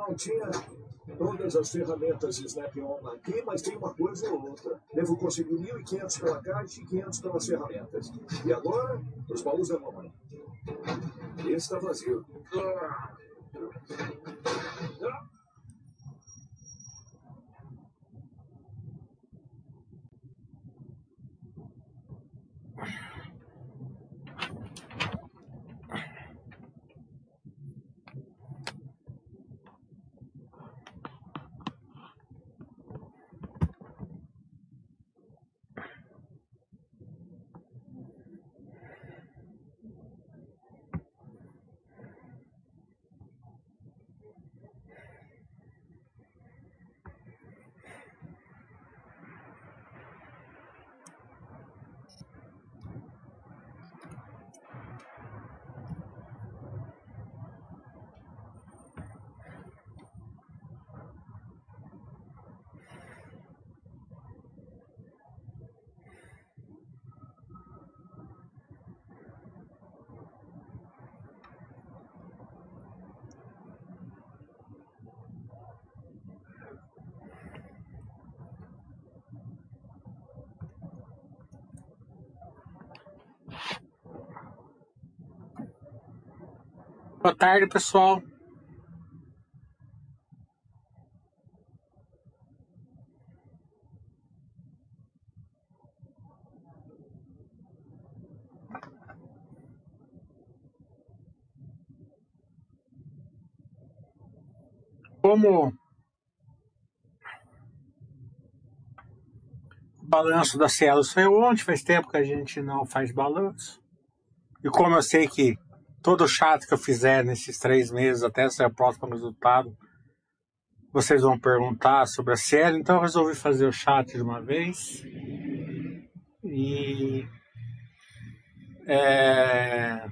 não tinha todas as ferramentas Snap-on aqui, mas tem uma coisa ou outra. Devo conseguir 1.500 pela caixa e 500 pelas ferramentas. E agora, os baús da mamãe. Esse está vazio. Ah. Tarde, pessoal. Como o balanço da Cielo saiu ontem, faz tempo que a gente não faz balanço. E como eu sei que todo chat que eu fizer nesses três meses até sair o próximo resultado, vocês vão perguntar sobre a série, então eu resolvi fazer o chat de uma vez e é,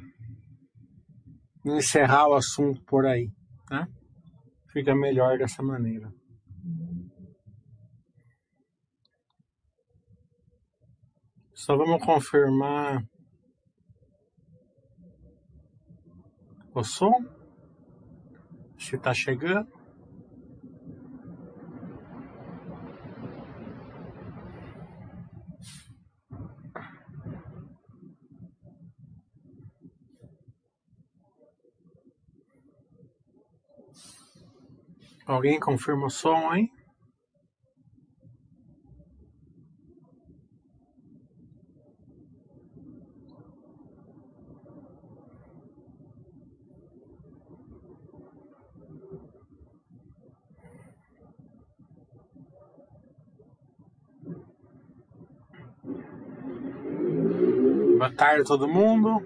encerrar o assunto por aí, né? Fica melhor dessa maneira. Só vamos confirmar o som, se está chegando. Alguém confirma o som aí? Boa tarde a todo mundo.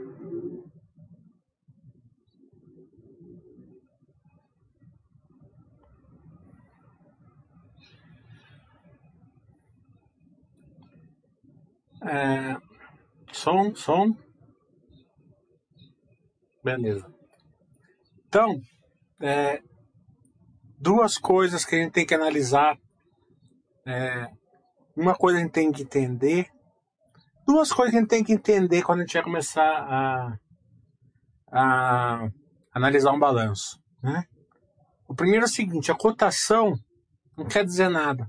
É, som, som. Beleza. Então, é, duas coisas que a gente tem que analisar. É, uma coisa a gente tem que entender duas coisas que a gente tem que entender quando a gente vai começar a, a analisar um balanço. Né? O primeiro é o seguinte: a cotação não quer dizer nada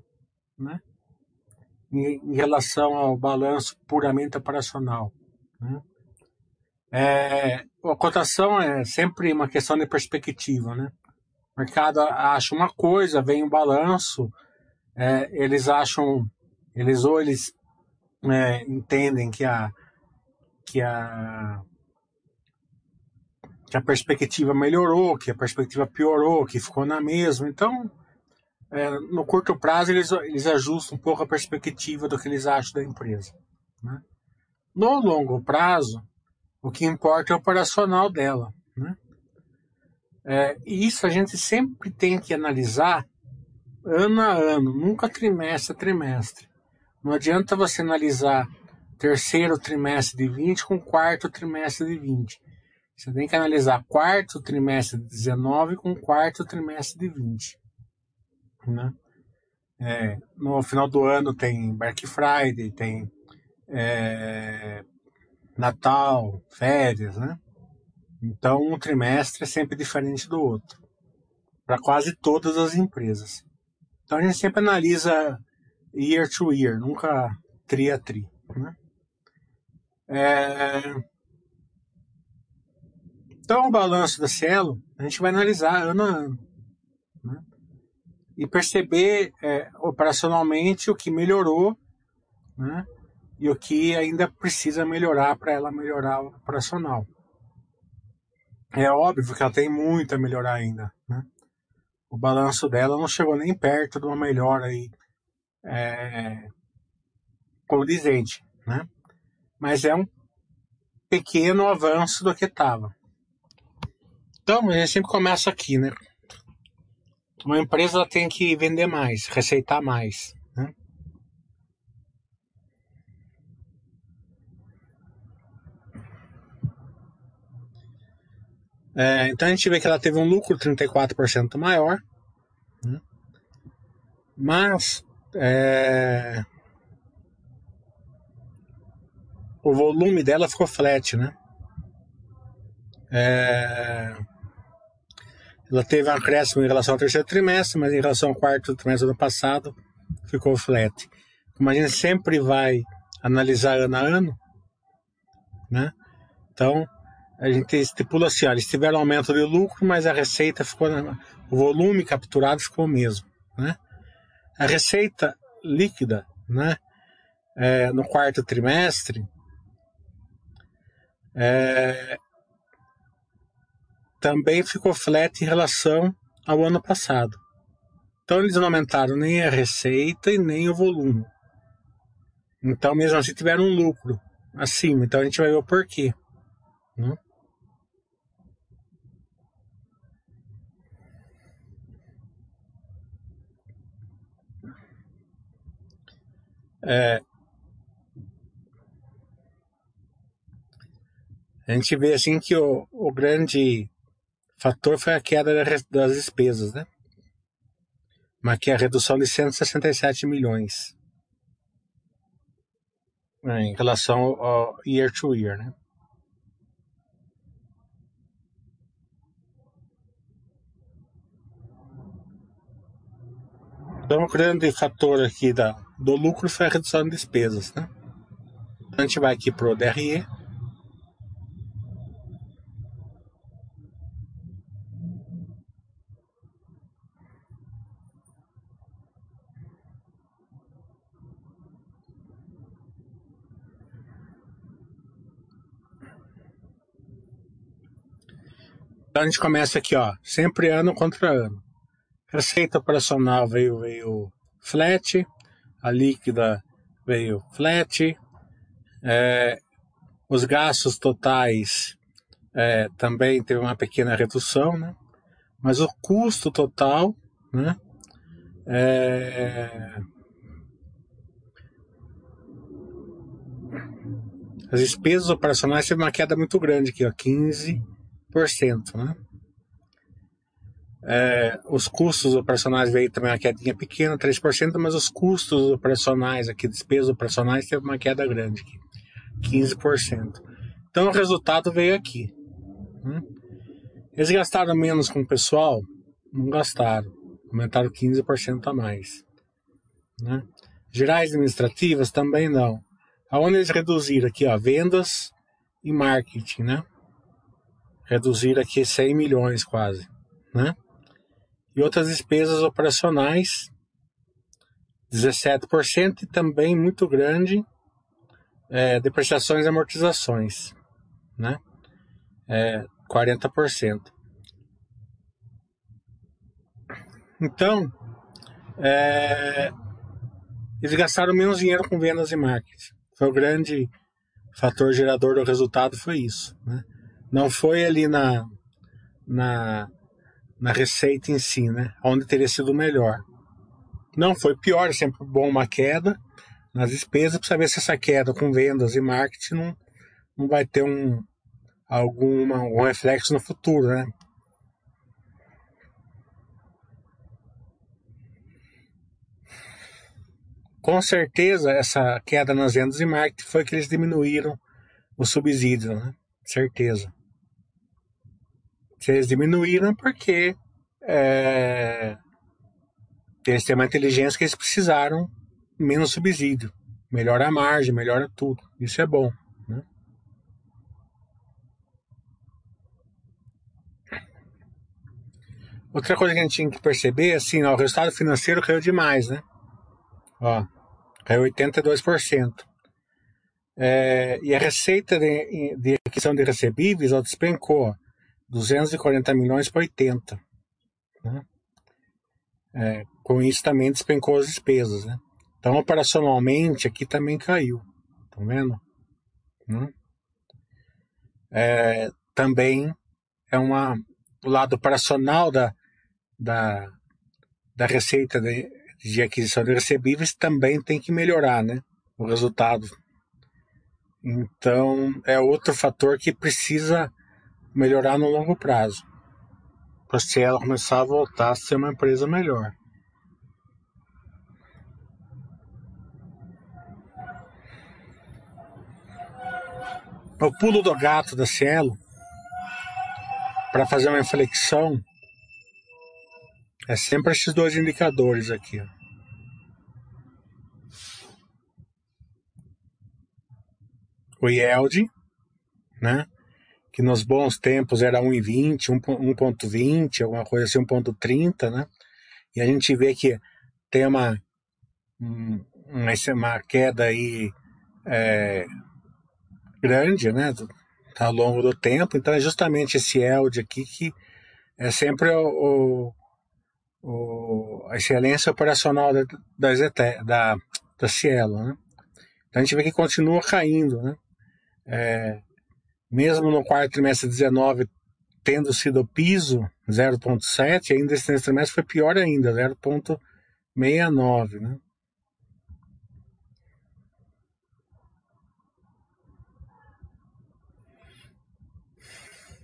né? em, em relação ao balanço puramente operacional. Né? É, a cotação é sempre uma questão de perspectiva. Né? O mercado acha uma coisa, vem um balanço, é, eles acham, eles ou eles é, entendem que a, que a que a perspectiva melhorou, que a perspectiva piorou, que ficou na mesma. Então, é, no curto prazo, eles, eles ajustam um pouco a perspectiva do que eles acham da empresa. Né? No longo prazo, o que importa é o operacional dela. Né? É, e isso a gente sempre tem que analisar ano a ano, nunca trimestre a trimestre. Não adianta você analisar terceiro trimestre de 20 com quarto trimestre de 20. Você tem que analisar quarto trimestre de 19 com quarto trimestre de 20. Né? É, no final do ano tem Black Friday, tem é, Natal, férias, né? Então um trimestre é sempre diferente do outro. para quase todas as empresas. Então a gente sempre analisa year to year, nunca tri a tri. Né? É... Então o balanço da Cielo a gente vai analisar ano a ano né? e perceber é, operacionalmente o que melhorou né? e o que ainda precisa melhorar para ela melhorar o operacional. É óbvio que ela tem muito a melhorar ainda. Né? O balanço dela não chegou nem perto de uma melhora aí, é, condizente. Né? Mas é um pequeno avanço do que estava. Então, a gente sempre começa aqui, né? Uma empresa tem que vender mais, receitar mais. É, então a gente vê que ela teve um lucro 34% maior, né? mas é, o volume dela ficou flat, né? É, ela teve um acréscimo em relação ao terceiro trimestre, mas em relação ao quarto trimestre do ano passado ficou flat. Como a gente sempre vai analisar ano a ano, né? Então a gente estipula assim, olha, eles tiveram aumento de lucro, mas a receita ficou, o volume capturado ficou o mesmo, né? A receita líquida, né, é, no quarto trimestre, é, também ficou flat em relação ao ano passado. Então eles não aumentaram nem a receita e nem o volume. Então mesmo assim tiveram um lucro acima. Então a gente vai ver o porquê. Né? É, a gente vê assim que o, o grande fator foi a queda das despesas, né? Mas que a redução de 167 milhões né, em relação ao year to year, né? Então, o grande fator aqui da, do lucro foi a redução de despesas, né? A gente vai aqui para o DRE. Então a gente começa aqui, ó, sempre ano contra ano. Receita operacional veio, veio flat, a líquida veio flat, é, os gastos totais é, também teve uma pequena redução, né? mas o custo total, né? É, as despesas operacionais teve uma queda muito grande aqui, ó, 15%, né? É, os custos operacionais veio também uma quedinha pequena, 3%, mas os custos operacionais aqui, despesas operacionais, teve uma queda grande aqui, 15%. Então o resultado veio aqui. Né? Eles gastaram menos com o pessoal? Não gastaram. Aumentaram 15% a mais. Né? Gerais administrativas também não. Aonde eles reduziram aqui, ó, vendas e marketing, né? Reduziram aqui 100 milhões quase, né? E outras despesas operacionais, 17%, e também muito grande, é, depreciações e amortizações, né? É, 40%. Então, é, eles gastaram menos dinheiro com vendas e marketing. Foi o grande fator gerador do resultado, foi isso. Né? Não foi ali na, na na receita em si, né? Onde teria sido melhor. Não foi pior, sempre bom uma queda nas despesas para saber se essa queda com vendas e marketing não, não vai ter um alguma um reflexo no futuro, né? Com certeza essa queda nas vendas e marketing foi que eles diminuíram o subsídio, né? Certeza. Eles diminuíram porque é, eles têm uma inteligência que eles precisaram menos subsídio. Melhora a margem, melhora tudo. Isso é bom. Né? Outra coisa que a gente tinha que perceber é assim, ó, o resultado financeiro caiu demais, né? Ó, caiu 82%. É, e a receita de, de aquisição de recebíveis ó, despencou 240 milhões para 80. Né? É, com isso também despencou as despesas. Né? Então, operacionalmente, aqui também caiu. Estão vendo? Né? É, também é uma, o lado operacional da, da, da receita de, de aquisição de recebíveis também tem que melhorar né? o resultado então, é outro fator que precisa melhorar no longo prazo. Para se ela começar a voltar a ser uma empresa melhor. O pulo do gato da Cielo para fazer uma inflexão é sempre esses dois indicadores aqui. O yield, né? Que nos bons tempos era 1,20, 1,20, alguma coisa assim, 1,30, né? E a gente vê que tem uma, uma, uma queda aí é, grande, né? Ao longo do tempo. Então é justamente esse yield aqui que é sempre o, o a excelência operacional da, da, da, da Cielo, né? Então a gente vê que continua caindo, né? É, mesmo no quarto trimestre 19 tendo sido o piso 0,7, ainda esse trimestre foi pior ainda, 0,69, né?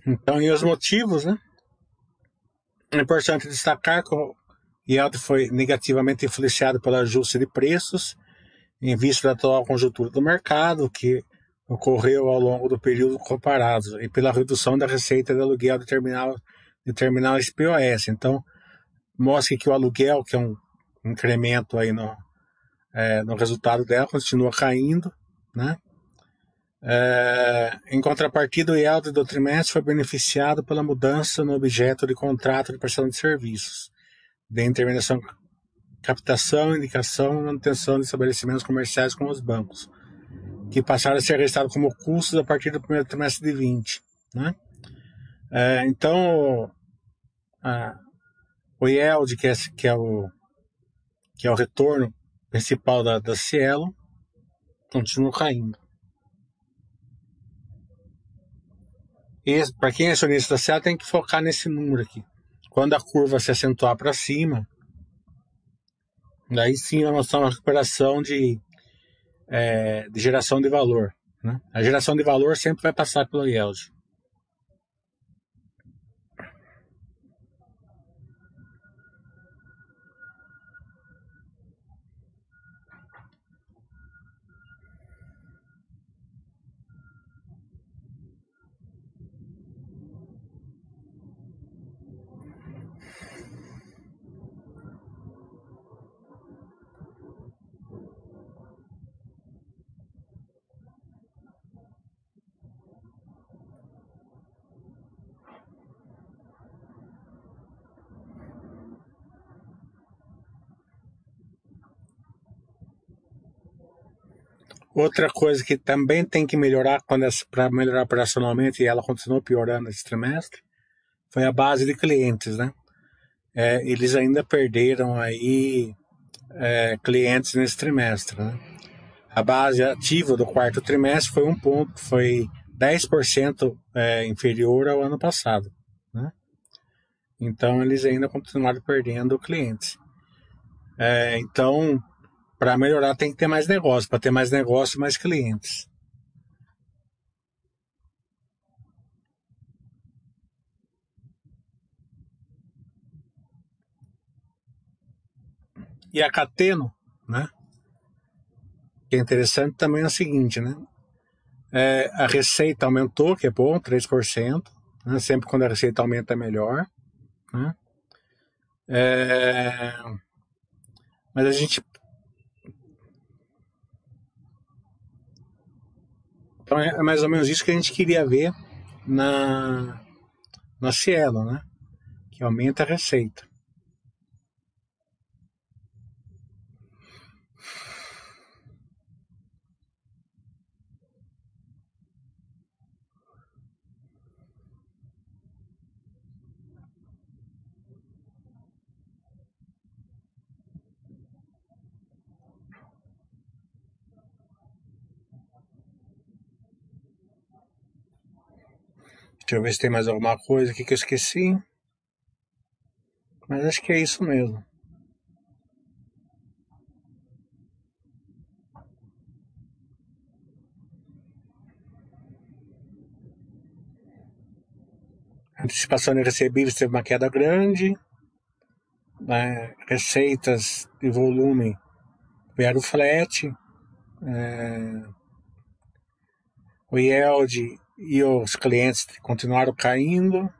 Então, e os motivos, né? É importante destacar que o IELD foi negativamente influenciado pelo ajuste de preços, em vista da atual conjuntura do mercado, que ocorreu ao longo do período comparado e pela redução da receita de aluguel de, terminal, de terminais POS. Então, mostra que o aluguel, que é um incremento aí no, é, no resultado dela, continua caindo, né? É, em contrapartida, o IELD do trimestre foi beneficiado pela mudança no objeto de contrato de prestação de serviços, de intermediação, captação, indicação e manutenção de estabelecimentos comerciais com os bancos que passaram a ser registrados como custos a partir do primeiro trimestre de 20. Né? É, então, a, o yield, que é, que, é o, que é o retorno principal da, da Cielo, continua caindo. Para quem é acionista da Cielo, tem que focar nesse número aqui. Quando a curva se acentuar para cima, daí sim nós temos uma recuperação de é, de geração de valor. Né? A geração de valor sempre vai passar pelo yield. Outra coisa que também tem que melhorar para melhorar operacionalmente e ela continuou piorando esse trimestre foi a base de clientes, né? É, eles ainda perderam aí é, clientes nesse trimestre, né? A base ativa do quarto trimestre foi um ponto, foi 10% é, inferior ao ano passado, né? Então eles ainda continuaram perdendo clientes. É, então para melhorar tem que ter mais negócio, para ter mais negócio, mais clientes. E a Cateno, né? Que é interessante também é o seguinte, né? É, a receita aumentou, que é bom, 3%. Né? Sempre quando a receita aumenta é melhor. Né? É... Mas a gente. Então é mais ou menos isso que a gente queria ver na, na Cielo, né? Que aumenta a receita. Deixa eu ver se tem mais alguma coisa aqui que eu esqueci. Mas acho que é isso mesmo. antecipação de recebíveis teve uma queda grande, né? receitas de volume vieram flat, é, o yield e os clientes continuaram caindo.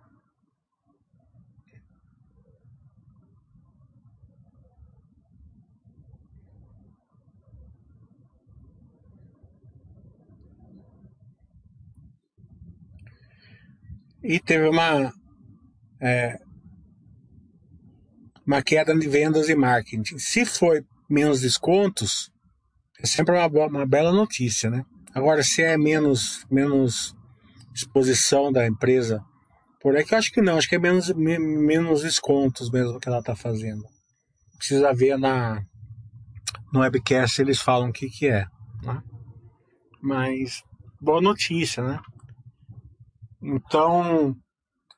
E teve uma, é, uma queda de vendas e marketing. Se foi menos descontos, é sempre uma, uma bela notícia, né? Agora, se é menos, menos exposição da empresa por aí, que eu acho que não, acho que é menos, menos descontos mesmo que ela está fazendo. Precisa ver na, no webcast eles falam o que, que é. Né? Mas, boa notícia, né? Então,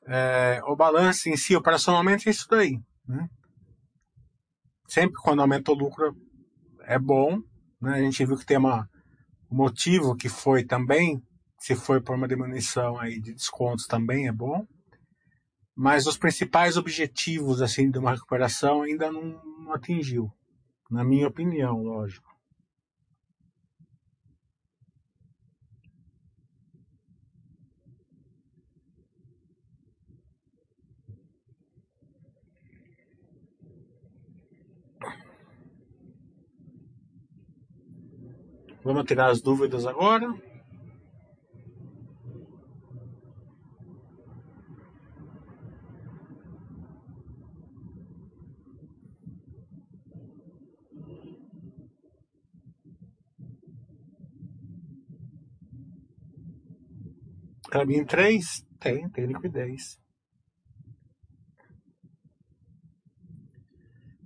é, o balanço em si, operacionalmente, é isso daí. Né? Sempre quando aumenta o lucro é bom. Né? A gente viu que tem uma, um motivo que foi também se for por uma diminuição aí de descontos também é bom. Mas os principais objetivos assim de uma recuperação ainda não, não atingiu, na minha opinião, lógico. Vamos tirar as dúvidas agora. Caminho 3? Tem, tem liquidez.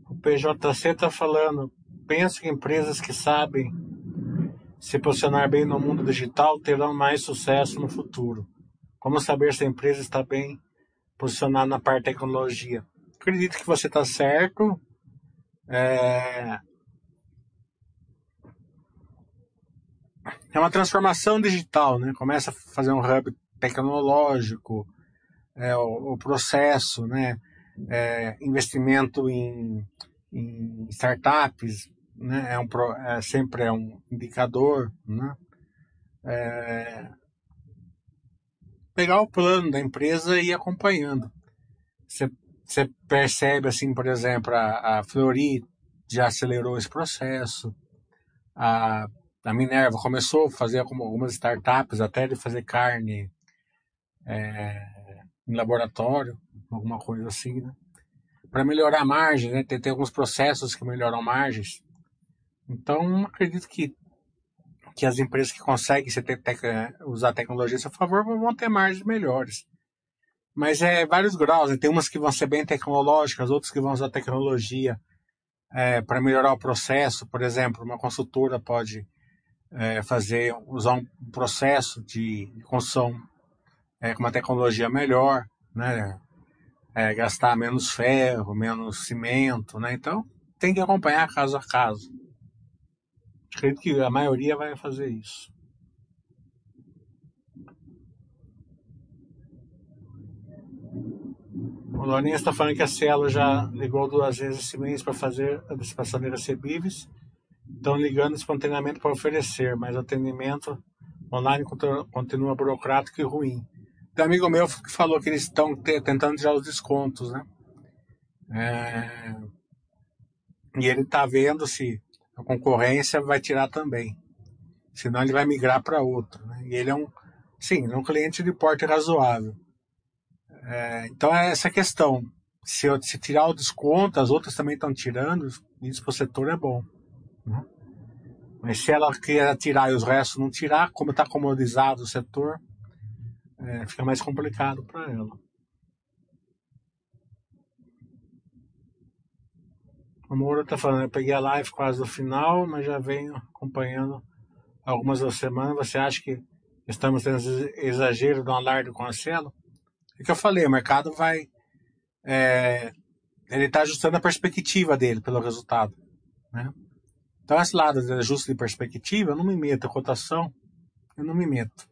O PJC está falando, penso que empresas que sabem se posicionar bem no mundo digital terão mais sucesso no futuro. Como saber se a empresa está bem posicionada na parte de tecnologia? Acredito que você está certo. É... é uma transformação digital, né? Começa a fazer um hub tecnológico, é, o, o, processo, né? É, investimento em, em, startups, né? É, um, é, sempre é um indicador, né? É, pegar o plano da empresa e ir acompanhando. Você, percebe, assim, por exemplo, a, a Flori já acelerou esse processo, a a Minerva começou a fazer algumas startups até de fazer carne é, em laboratório, alguma coisa assim, né? Para melhorar a margem, né? Tem, tem alguns processos que melhoram margens. Então, acredito que, que as empresas que conseguem tec usar tecnologia a seu favor vão ter margens melhores. Mas é vários graus, né? tem umas que vão ser bem tecnológicas, outras que vão usar tecnologia é, para melhorar o processo. Por exemplo, uma consultora pode é, fazer, usar um processo de construção é, com uma tecnologia melhor, né? É, gastar menos ferro, menos cimento, né? Então tem que acompanhar caso a caso. Acredito que a maioria vai fazer isso. O Lourinho está falando que a Cielo já ligou duas vezes esse mês para fazer a antecipação de recebíveis estão ligando espontaneamente para oferecer, mas o atendimento online continua burocrático e ruim. Tem um amigo meu que falou que eles estão tentando tirar os descontos, né? É, e ele está vendo se a concorrência vai tirar também. Senão ele vai migrar para outro. Né? E ele é um, sim, é um cliente de porte razoável. É, então é essa questão. Se, eu, se tirar o desconto, as outras também estão tirando, isso para o setor é bom. Né? Mas se ela quer tirar e os restos não tirar, como está comodizado o setor, é, fica mais complicado para ela. O Moura está falando, eu peguei a live quase no final, mas já venho acompanhando algumas da semana. Você acha que estamos tendo exagero do alarde com a Cielo? É que eu falei, o mercado vai. É, ele está ajustando a perspectiva dele pelo resultado. Né? Então, esse lado de ajuste de perspectiva, eu não me meto. A cotação, eu não me meto.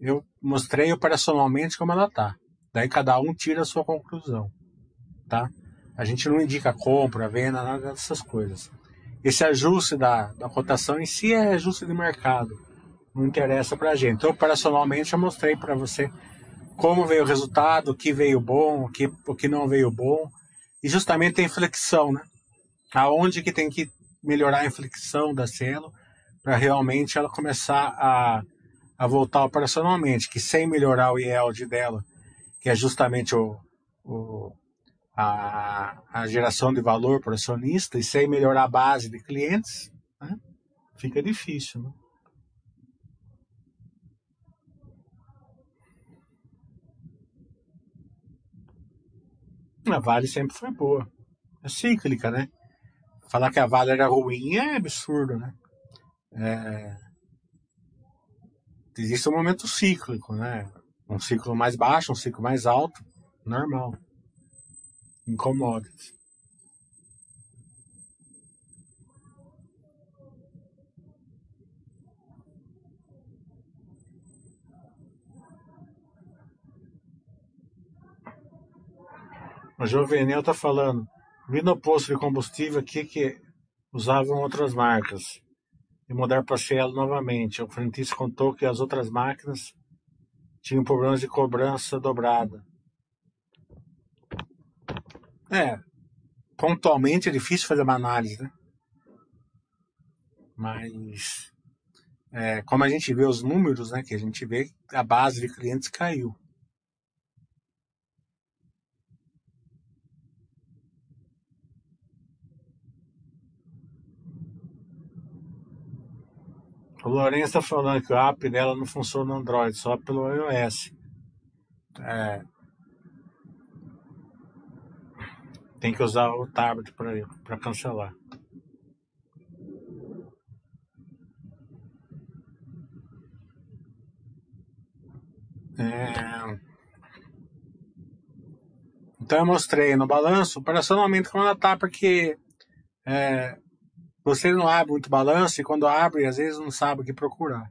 Eu mostrei operacionalmente como ela está. Daí cada um tira a sua conclusão. Tá? A gente não indica compra, venda, nada dessas coisas. Esse ajuste da, da cotação em si é ajuste de mercado. Não interessa para a gente. Então, operacionalmente, eu mostrei para você como veio o resultado, o que veio bom, o que, o que não veio bom. E justamente tem inflexão, né? Aonde que tem que melhorar a inflexão da Cielo para realmente ela começar a, a voltar operacionalmente. Que sem melhorar o yield dela, que é justamente o, o a, a geração de valor para o acionista e sem melhorar a base de clientes, né, fica difícil. Né? A Vale sempre foi boa. É cíclica, né? Falar que a Vale era ruim é absurdo, né? É... Existe um momento cíclico, né? Um ciclo mais baixo, um ciclo mais alto, normal commodities. O Jovenel está falando, vi no posto de combustível aqui que usavam outras marcas e mudar para Cielo novamente. O frentista contou que as outras máquinas tinham problemas de cobrança dobrada. É, pontualmente é difícil fazer uma análise, né? Mas, é, como a gente vê os números, né, que a gente vê, a base de clientes caiu. O Lourenço está falando que o app dela não funciona no Android, só pelo iOS. É, Tem que usar o tablet para cancelar. É... Então eu mostrei no balanço operacionalmente como ela está, porque é, você não abre muito balanço e quando abre, às vezes não sabe o que procurar.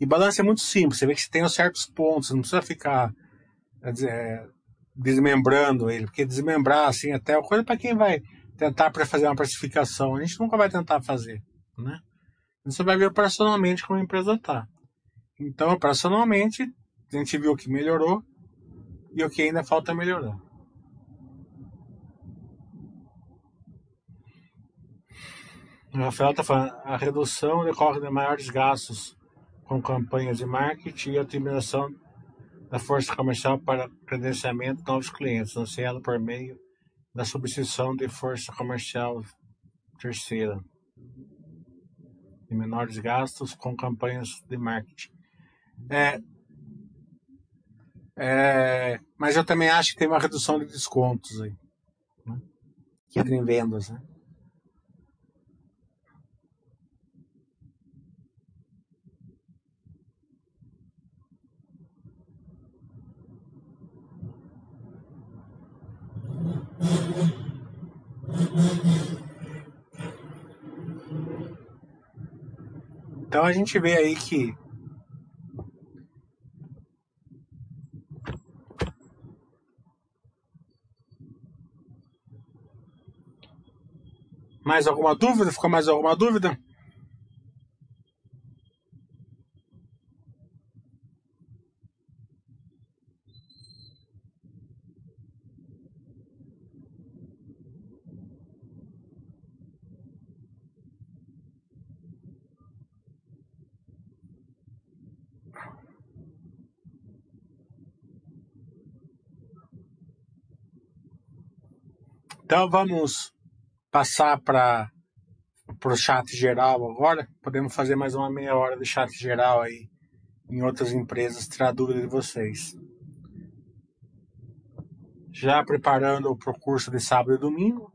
E balanço é muito simples, você vê que você tem os certos pontos, não precisa ficar dizer, desmembrando ele, porque desmembrar assim até é coisa para quem vai tentar para fazer uma precificação, a gente nunca vai tentar fazer, né? Você vai ver operacionalmente como a empresa está. Então, operacionalmente, a gente viu o que melhorou e o que ainda falta melhorar. Rafael está falando, a redução decorre de maiores gastos com campanhas de marketing e otimização da força comercial para credenciamento de novos clientes, anunciado por meio da substituição de força comercial terceira e menores gastos com campanhas de marketing. É, é, mas eu também acho que tem uma redução de descontos aí, né? que entra em vendas, né? Então a gente vê aí que Mais alguma dúvida? Ficou mais alguma dúvida? Então vamos passar para o chat geral agora. Podemos fazer mais uma meia hora de chat geral aí em outras empresas, tirar dúvida de vocês. Já preparando para o curso de sábado e domingo.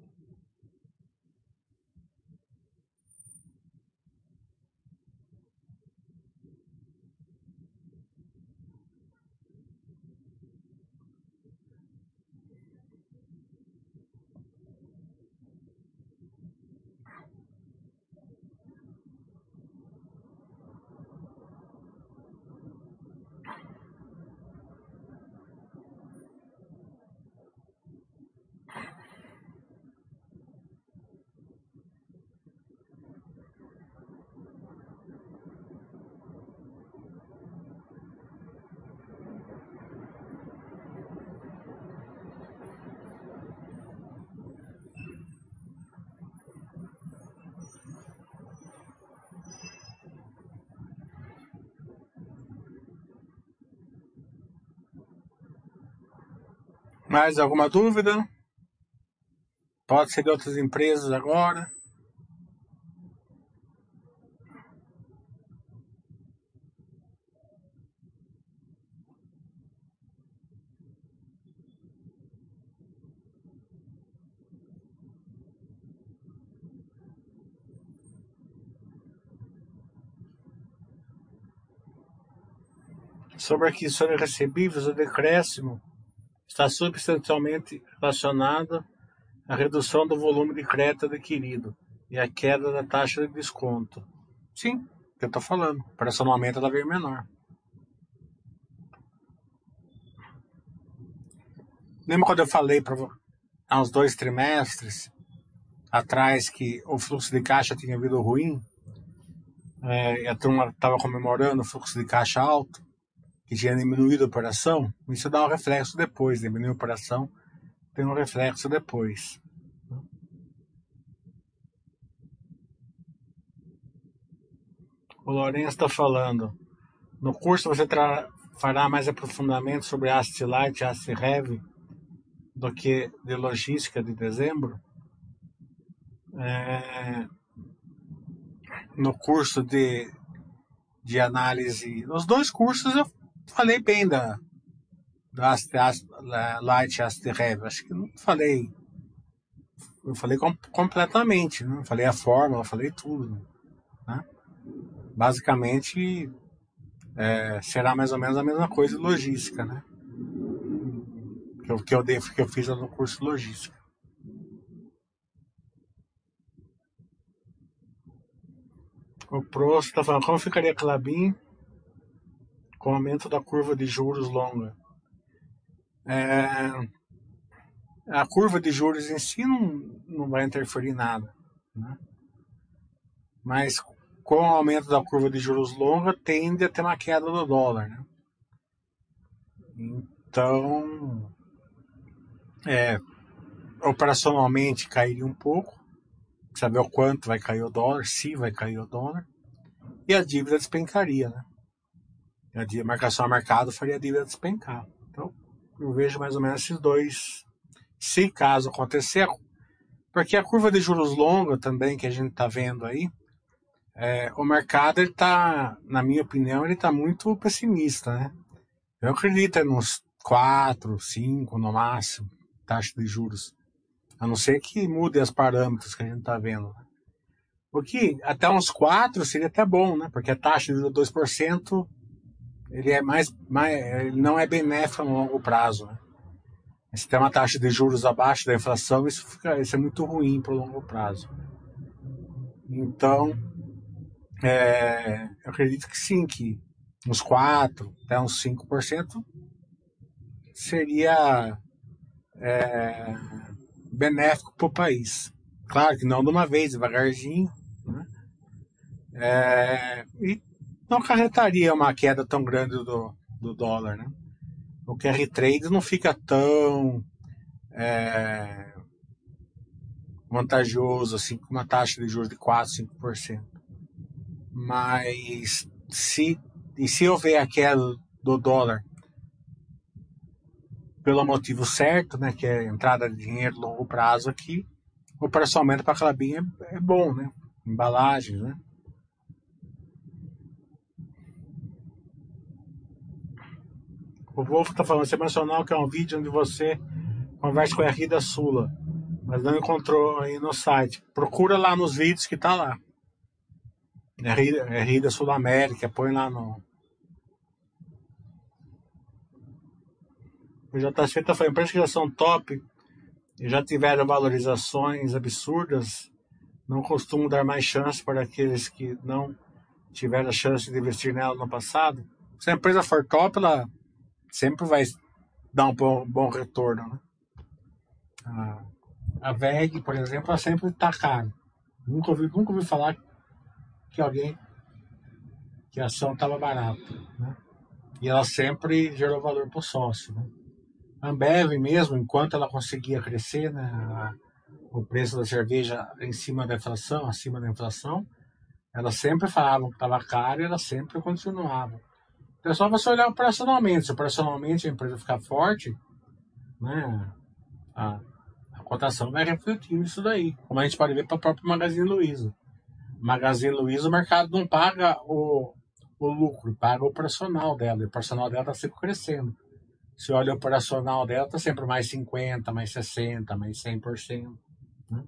Mais alguma dúvida? Pode ser de outras empresas agora. Sobre aqui, sobre recebíveis, o decréscimo está substancialmente relacionada à redução do volume de crédito adquirido e à queda da taxa de desconto. Sim, que eu estou falando. Operacionalmente ela veio menor. Lembra quando eu falei para há uns dois trimestres atrás que o fluxo de caixa tinha vindo ruim? É, a turma estava comemorando o fluxo de caixa alto que tinha diminuído a operação, isso dá um reflexo depois, diminuir a operação tem um reflexo depois. O Lourenço está falando, no curso você fará mais aprofundamento sobre Asset Light e Heavy do que de logística de dezembro? É, no curso de, de análise, nos dois cursos eu falei bem da, da Light Aster Heavy. Acho que não falei. Eu falei com, completamente, né? falei a fórmula, falei tudo. Né? Basicamente, é, será mais ou menos a mesma coisa logística, né? Que eu, que eu, dei, que eu fiz no curso logística. O Prost está falando, como ficaria Clabin com o aumento da curva de juros longa. É, a curva de juros em si não, não vai interferir em nada. Né? Mas com o aumento da curva de juros longa, tende a ter uma queda do dólar. Né? Então, é, operacionalmente cairia um pouco, saber o quanto vai cair o dólar, se vai cair o dólar, e a dívida despencaria. Né? A marcação mercado faria a dívida despencar. Então, eu vejo mais ou menos esses dois, se caso acontecer, porque a curva de juros longa também que a gente está vendo aí, é, o mercado está, na minha opinião, ele está muito pessimista, né? Eu acredito nos 4, 5 no máximo, taxa de juros. A não ser que mude os parâmetros que a gente está vendo. Né? O que até uns 4 seria até bom, né? Porque a taxa de 2% ele é mais, mais ele não é benéfico a longo prazo. Né? Se tem uma taxa de juros abaixo da inflação, isso, fica, isso é muito ruim para o longo prazo. Então, é, eu acredito que sim, que uns 4, até uns 5% seria é, benéfico para o país. Claro que não de uma vez, devagarzinho. Né? É, e não acarretaria uma queda tão grande do, do dólar, né? O QR Trade não fica tão é, vantajoso assim com uma taxa de juros de 4, 5%. Mas se e se houver a queda do dólar pelo motivo certo, né, que é entrada de dinheiro longo prazo aqui, o operacionamento para a Clabin é, é, bom, né? Embalagens, né? O Wolf está falando, você mencionou que é um vídeo onde você conversa com a Rida Sula, mas não encontrou aí no site. Procura lá nos vídeos que tá lá. É Rida, é Sul América, põe lá no, O JC está falando, empresas que já são top e já tiveram valorizações absurdas, não costumam dar mais chance para aqueles que não tiveram a chance de investir nela no passado. Se a empresa for top, ela sempre vai dar um bom, bom retorno. Né? A, a VEG, por exemplo, ela sempre está cara. Nunca ouvi, nunca ouvi falar que alguém que a ação estava barata. Né? E ela sempre gerou valor para o sócio. Né? A Ambev mesmo, enquanto ela conseguia crescer, né, a, o preço da cerveja em cima da inflação, acima da inflação, ela sempre falava que estava caro e ela sempre continuava. Então é você olhar operacionalmente. Se operacionalmente a empresa ficar forte, né, a, a cotação vai refletir isso daí. Como a gente pode ver para o próprio Magazine Luiza. Magazine Luiza, o mercado não paga o, o lucro, paga o operacional dela. E o operacional dela está sempre crescendo. Se olha o operacional dela, está sempre mais 50, mais 60, mais 100%. Né?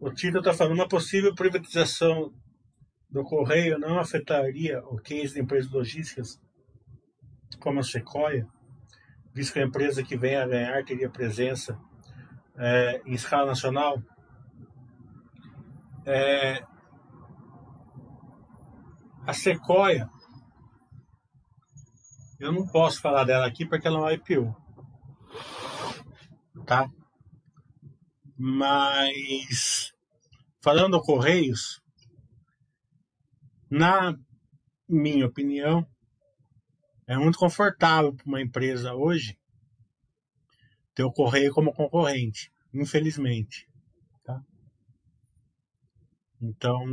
O Tito está falando uma possível privatização do Correio não afetaria o case de empresas logísticas como a Sequoia, visto que a empresa que vem a ganhar teria presença é, em escala nacional, é, a Sequoia, eu não posso falar dela aqui porque ela é uma IPO, tá? Mas falando do Correios, na minha opinião, é muito confortável para uma empresa hoje ter o Correio como concorrente, infelizmente. Tá? Então,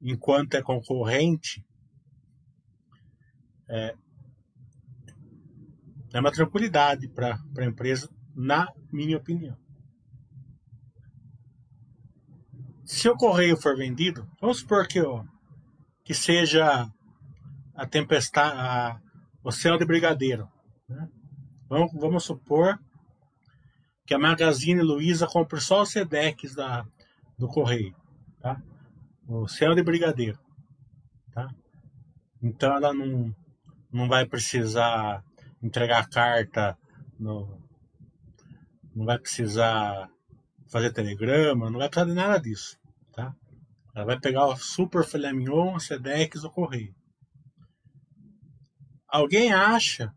enquanto é concorrente, é, é uma tranquilidade para a empresa, na minha opinião. Se o correio for vendido, vamos supor que, ó, que seja a tempestade, a, o céu de brigadeiro. Né? Vamos, vamos supor que a Magazine Luiza compre só os SEDEX da, do correio, tá? O céu de brigadeiro, tá? Então ela não, não vai precisar entregar carta, no, não vai precisar fazer telegrama, não vai precisar de nada disso, tá? Ela vai pegar o super filé mignon, SEDEX do correio. Alguém acha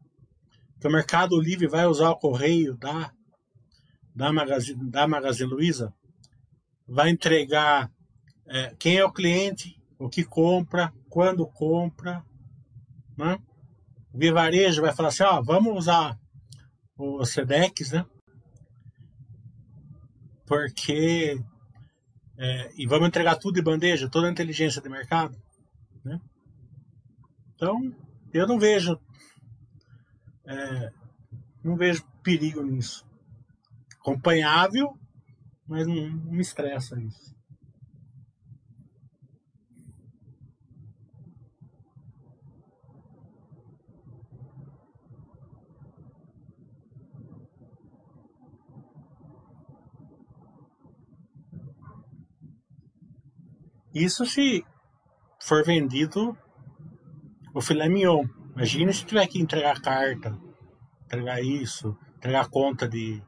que o Mercado Livre vai usar o correio da, da, Magazine, da Magazine Luiza, vai entregar é, quem é o cliente, o que compra, quando compra. Né? O Vivarejo vai falar assim, ó, vamos usar o SEDEX, né? Porque é, e vamos entregar tudo de bandeja, toda a inteligência de mercado, né? Então, eu não vejo é, não vejo perigo nisso. Acompanhável, mas não, não me estressa isso. Isso se for vendido o filé mignon. Imagina se tiver que entregar carta, entregar isso, entregar conta de,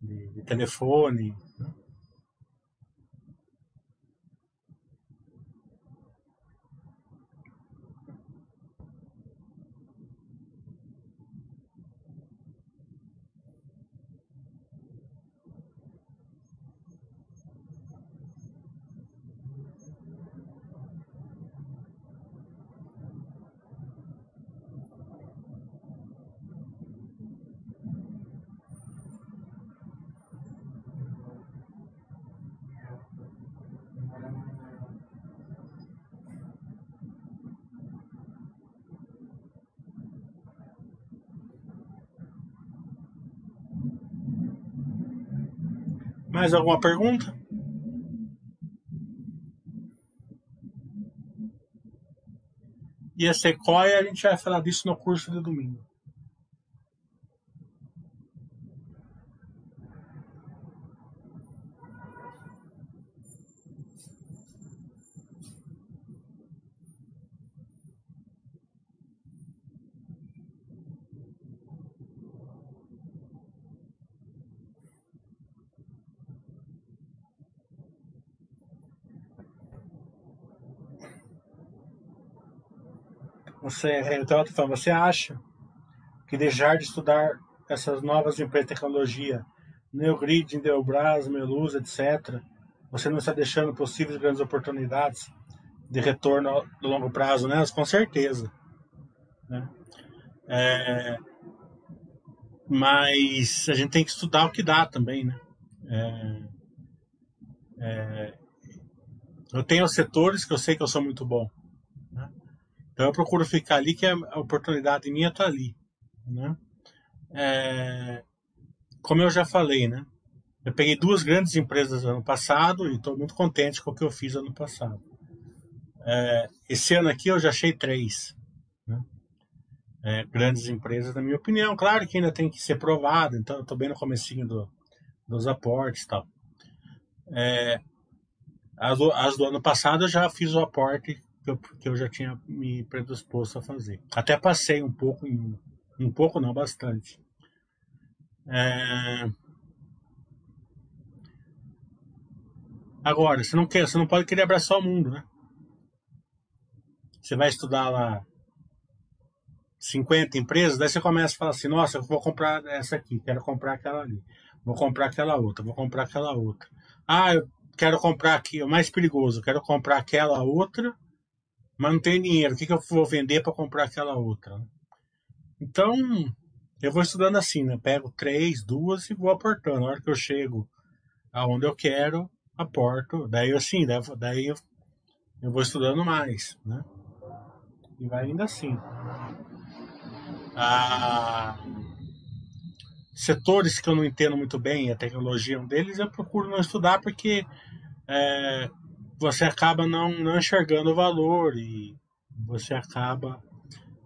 de, de telefone. Mais alguma pergunta? E a Sequoia, a gente vai falar disso no curso de domingo. Você, então, falando, você acha que deixar de estudar essas novas empresas de tecnologia, Neogrid, Indelbras, Meluz, etc., você não está deixando possíveis grandes oportunidades de retorno no longo prazo nelas? Com certeza. Né? É, mas a gente tem que estudar o que dá também, né? É, é, eu tenho setores que eu sei que eu sou muito bom. Então eu procuro ficar ali, que a oportunidade minha está ali. Né? É, como eu já falei, né? Eu peguei duas grandes empresas ano passado e estou muito contente com o que eu fiz ano passado. É, esse ano aqui eu já achei três né? é, grandes empresas, na minha opinião. Claro que ainda tem que ser provado, então eu estou bem no comecinho do, dos aportes e tal. É, as, as do ano passado eu já fiz o aporte que eu, eu já tinha me predisposto a fazer. Até passei um pouco, em, um pouco não, bastante. É... Agora, você não quer, você não pode querer abraçar o mundo, né? Você vai estudar lá 50 empresas, daí você começa a falar assim, nossa, eu vou comprar essa aqui, quero comprar aquela ali, vou comprar aquela outra, vou comprar aquela outra. Ah, eu quero comprar aqui, o mais perigoso, quero comprar aquela outra mas não tenho dinheiro. O que, que eu vou vender para comprar aquela outra? Então, eu vou estudando assim, né? Pego três, duas e vou aportando. Na hora que eu chego aonde eu quero, aporto. Daí, assim, daí eu, eu vou estudando mais, né? E vai indo assim. Ah, setores que eu não entendo muito bem, a tecnologia é um deles, eu procuro não estudar porque é, você acaba não, não enxergando o valor e você acaba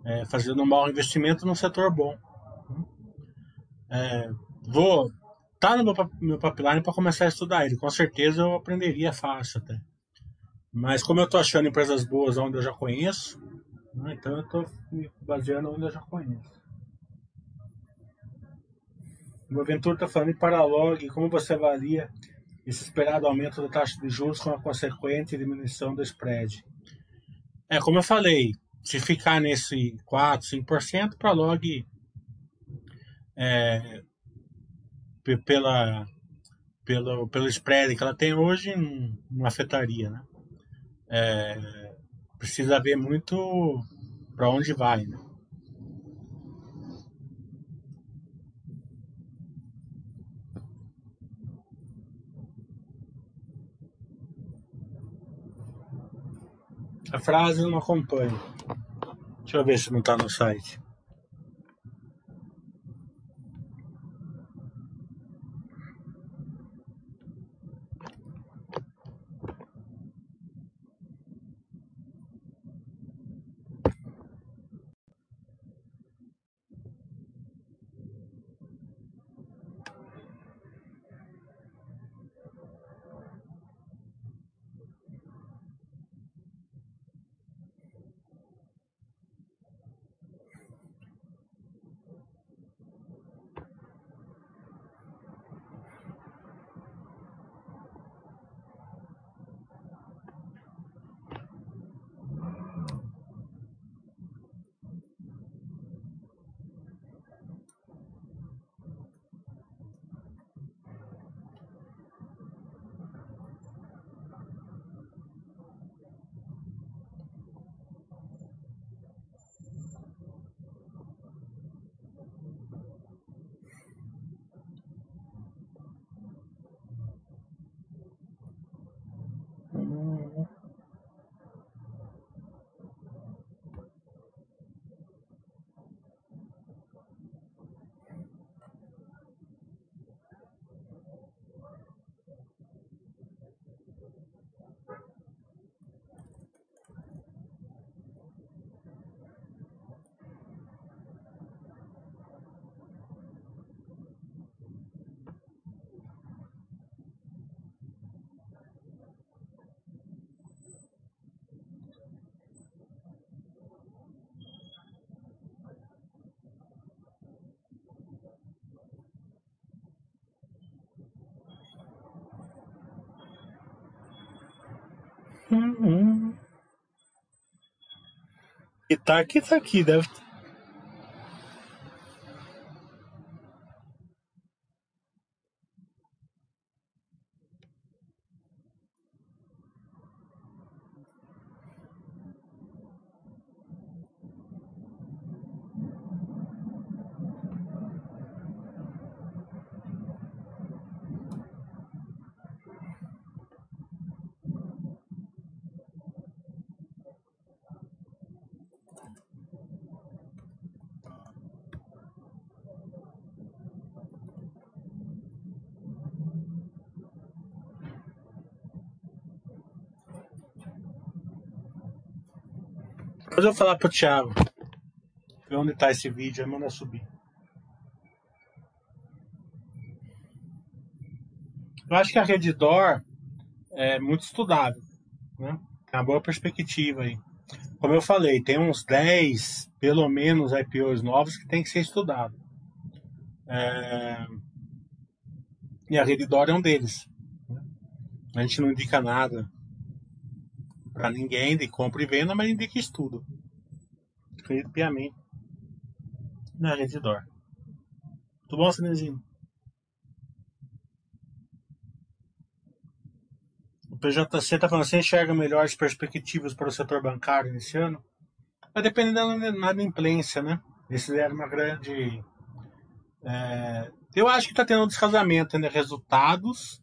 é, fazendo um mau investimento num setor bom. É, vou tá no meu, pipeline para começar a estudar ele. Com certeza eu aprenderia fácil até. Mas como eu estou achando empresas boas onde eu já conheço, né, então eu estou me baseando onde eu já conheço. O Aventura está falando em Paralog, como você avalia esse esperado aumento da taxa de juros com a consequente diminuição do spread. É, como eu falei, se ficar nesse 4, 5%, para log é, pela, pelo, pelo spread que ela tem hoje, não, não afetaria. Né? É, precisa ver muito para onde vai. Né? A frase não acompanha. Deixa eu ver se não está no site. Hum, E tá aqui, tá aqui, deve. Depois eu vou falar pro Thiago. Ver onde tá esse vídeo, aí manda subir. Eu acho que a Redditor é muito estudada, né? Tem uma boa perspectiva aí. Como eu falei, tem uns 10, pelo menos, IPOs novos que tem que ser estudado. É... E a Redditor é um deles. né? A gente não indica nada para ninguém de compra e venda, mas indica estudo. Acredito piamente na Redditor. Tudo bom, Cinezinho? O PJC está falando, você enxerga melhores perspectivas para o setor bancário nesse ano? Vai depender da inadimplência, né? Esse era uma grande. é, Eu acho que está tendo um descasamento entre resultados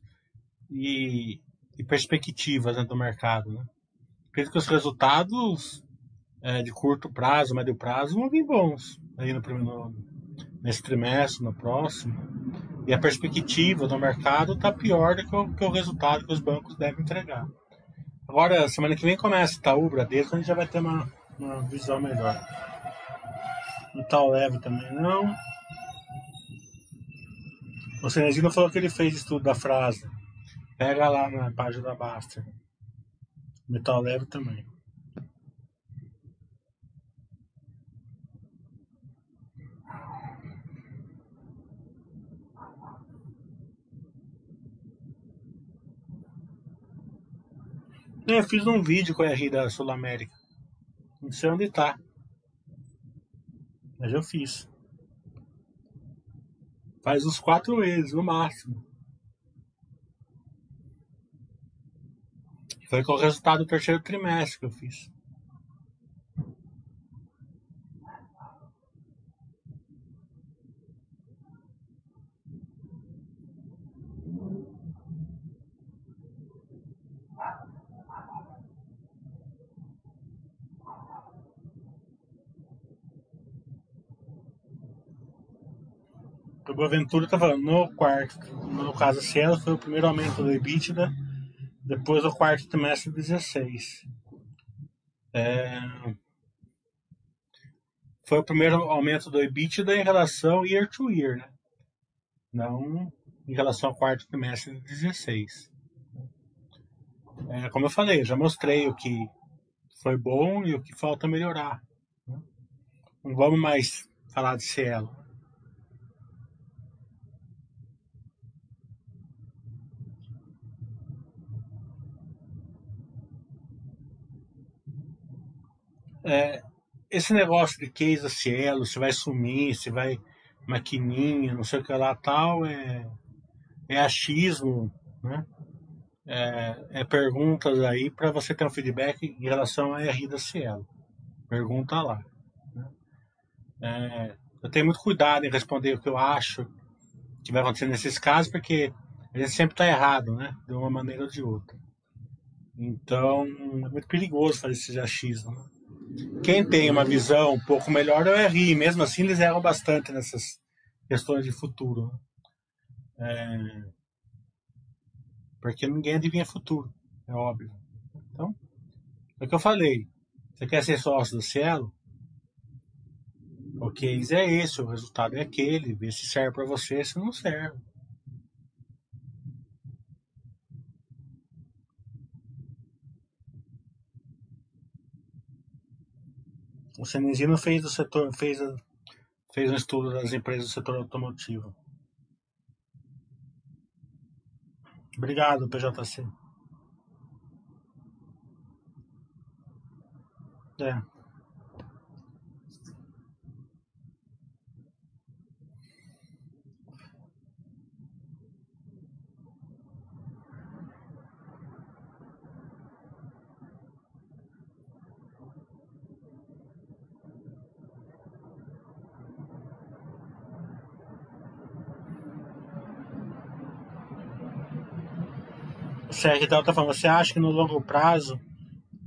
e, e perspectivas né, do mercado. Né? Acredito que os resultados é, de curto prazo, médio prazo, vão vir bons aí no primeiro, nesse trimestre, no próximo. E a perspectiva do mercado está pior do que o, que o resultado que os bancos devem entregar. Agora, semana que vem começa Itaú, Bradesco, a gente já vai ter uma, uma visão melhor. O leve também, não. O Cenezino falou que ele fez estudo da frase. Pega lá na página da Baster. Metal leve também. É, Eu fiz um vídeo com a RI da Sul América. Não sei onde tá. Mas eu fiz. Faz uns quatro meses, no máximo. Foi com o resultado do terceiro trimestre que eu fiz. O Boaventura tá falando, no quarto, no caso Cielo, foi o primeiro aumento do EBITDA, depois do quarto trimestre 16. É, foi o primeiro aumento do EBITDA em relação year to year, né? Não em relação ao quarto trimestre de 16. É, como eu falei, já mostrei o que foi bom e o que falta melhorar. né? Não vamos mais falar de Cielo. É, esse negócio de case Cielo, se vai sumir, se vai maquininha, não sei o que lá tal, é, é achismo, né? É, é perguntas aí para você ter um feedback em relação à RI da Cielo. Pergunta lá. né? É, eu tenho muito cuidado em responder o que eu acho que vai acontecer nesses casos, porque a gente sempre está errado, né? De uma maneira ou de outra. Então, é muito perigoso fazer esse achismo. Né? Quem tem uma visão um pouco melhor é o RI, mesmo assim eles erram bastante nessas questões de futuro. né? É, porque ninguém adivinha futuro, é óbvio. Então, é o que eu falei. Você quer ser sócio do Cielo? O case é esse, o resultado é aquele, vê se serve para você, se não serve. O Senesino fez, o setor, fez, fez um estudo das empresas do setor automotivo. Obrigado, PJC. É. Sérgio então tá falando, você acha que no longo prazo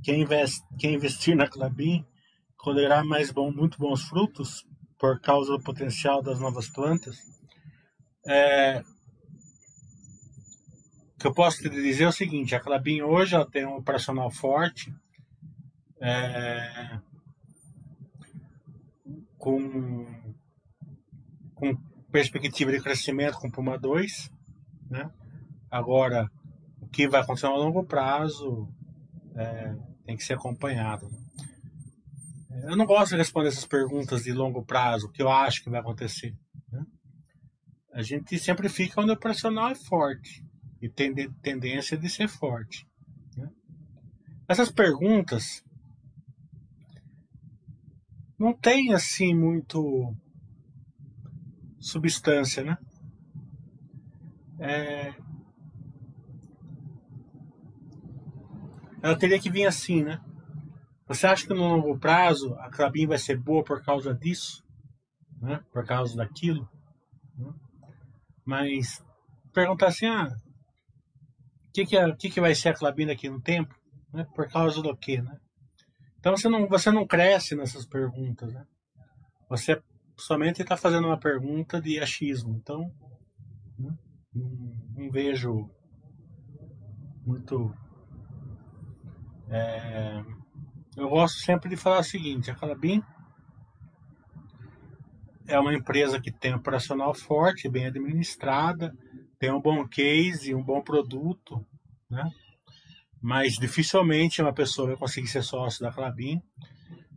quem, investe, quem investir na Clabin colherá mais bom, muito bons frutos por causa do potencial das novas plantas? É, o que eu posso te dizer é o seguinte, a Clabin hoje ela tem um operacional forte, é, com, com perspectiva de crescimento com Puma 2, né? Agora, o que vai acontecer a longo prazo é, tem que ser acompanhado. Eu não gosto de responder essas perguntas de longo prazo, o que eu acho que vai acontecer. Né? A gente sempre fica onde o operacional é forte e tem tendência de ser forte. Né? Essas perguntas não tem assim muito substância, né? É, ela teria que vir assim, né? Você acha que no longo prazo a Clabin vai ser boa por causa disso? Né? Por causa daquilo? Né? Mas perguntar assim, ah, o que, que, é, que, que vai ser a Clabin daqui no tempo? Né? Por causa do quê, né? Então você não, você não cresce nessas perguntas, né? Você somente está fazendo uma pergunta de achismo. Então, né? não, não vejo muito é, eu gosto sempre de falar o seguinte: a Calabim é uma empresa que tem um operacional forte, bem administrada, tem um bom case, um bom produto, né? Mas dificilmente uma pessoa vai conseguir ser sócio da Calabim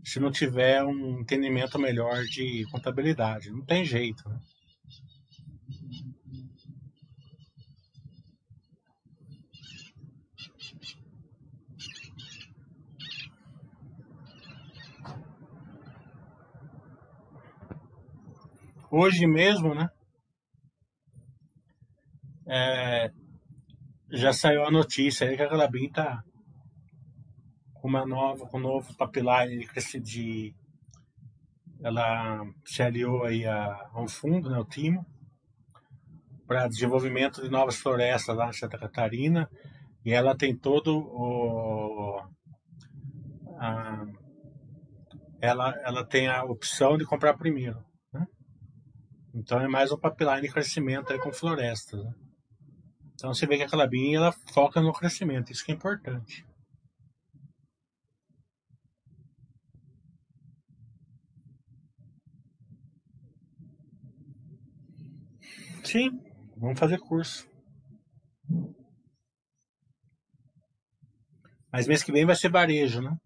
se não tiver um entendimento melhor de contabilidade. Não tem jeito, né? Hoje mesmo, né? É, já saiu a notícia aí que a Galabim tá com uma nova, com um novo pipeline de, de ela se aliou aí a, a um fundo, né, o Timo, para desenvolvimento de novas florestas lá em Santa Catarina e ela tem todo o a, ela, ela tem a opção de comprar primeiro. Então é mais um pipeline de crescimento aí com florestas. Né? Então você vê que a calabinha ela foca no crescimento, isso que é importante. Sim, vamos fazer curso. Mas mês que vem vai ser varejo, né?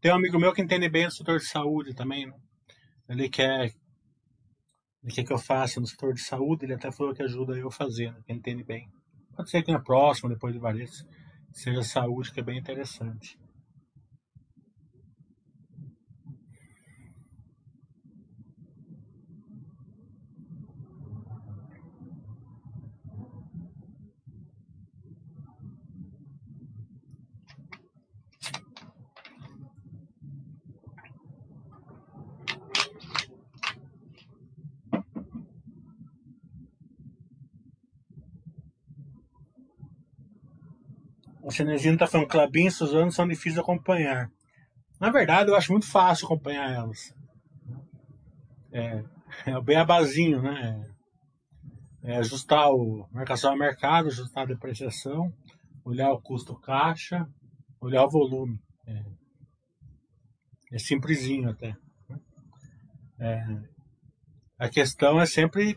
Tem um amigo meu que entende bem do setor de saúde também, né? Ele quer o que, é que eu faço no setor de saúde, ele até falou que ajuda eu a fazer, né, que entende bem. Pode ser que na próxima, depois de várias, seja saúde, que é bem interessante. Cenezino está falando, Clabin e Suzano são difíceis de acompanhar. Na verdade, eu acho muito fácil acompanhar elas. É, é o beabazinho, né? É ajustar o marcação a mercado, ajustar a depreciação, olhar o custo caixa, olhar o volume. É, é simplesinho até. É, a questão é sempre.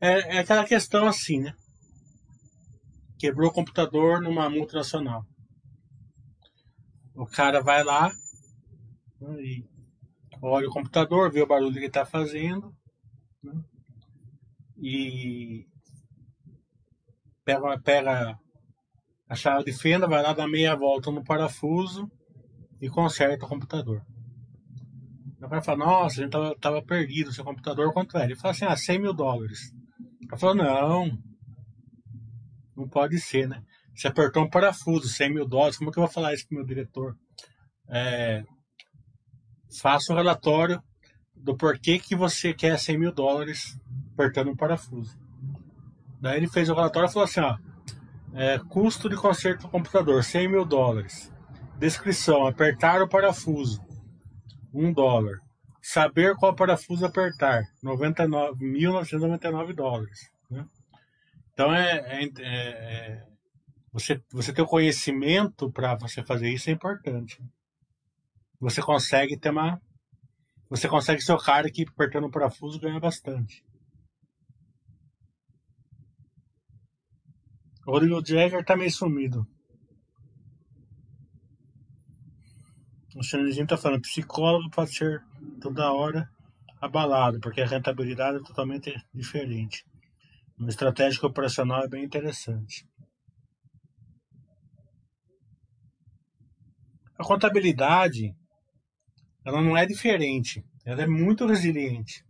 É, é aquela questão assim, né? Quebrou o computador numa multinacional. O cara vai lá né, e olha o computador, vê o barulho que está fazendo né, e pega, pega a chave de fenda, vai lá dar meia volta no parafuso e conserta o computador. O cara fala, nossa, a gente tava, tava perdido, seu computador quanto é? Ele fala assim, ah, 100 mil dólares. Ela falou, não, não pode ser, né? Você apertou um parafuso, 100 mil dólares, como é que eu vou falar isso pro meu diretor? É, faça um relatório do porquê que você quer 100 mil dólares apertando um parafuso. Daí ele fez o relatório e falou assim, ó, é, custo de conserto do computador, 100 mil dólares. Descrição, apertar o parafuso, 1 dólar. Saber qual parafuso apertar, 1.999 dólares. Né? Então, é, é, é, é, você, você ter o conhecimento para você fazer isso é importante. Você consegue ter uma. Você consegue ser o cara que apertando o parafuso ganha bastante. O Rodrigo Jagger tá meio sumido. O Xanzinho tá falando, psicólogo pode ser toda hora abalado, porque a rentabilidade é totalmente diferente. Uma estratégia operacional é bem interessante. A contabilidade, ela não é diferente, ela é muito resiliente.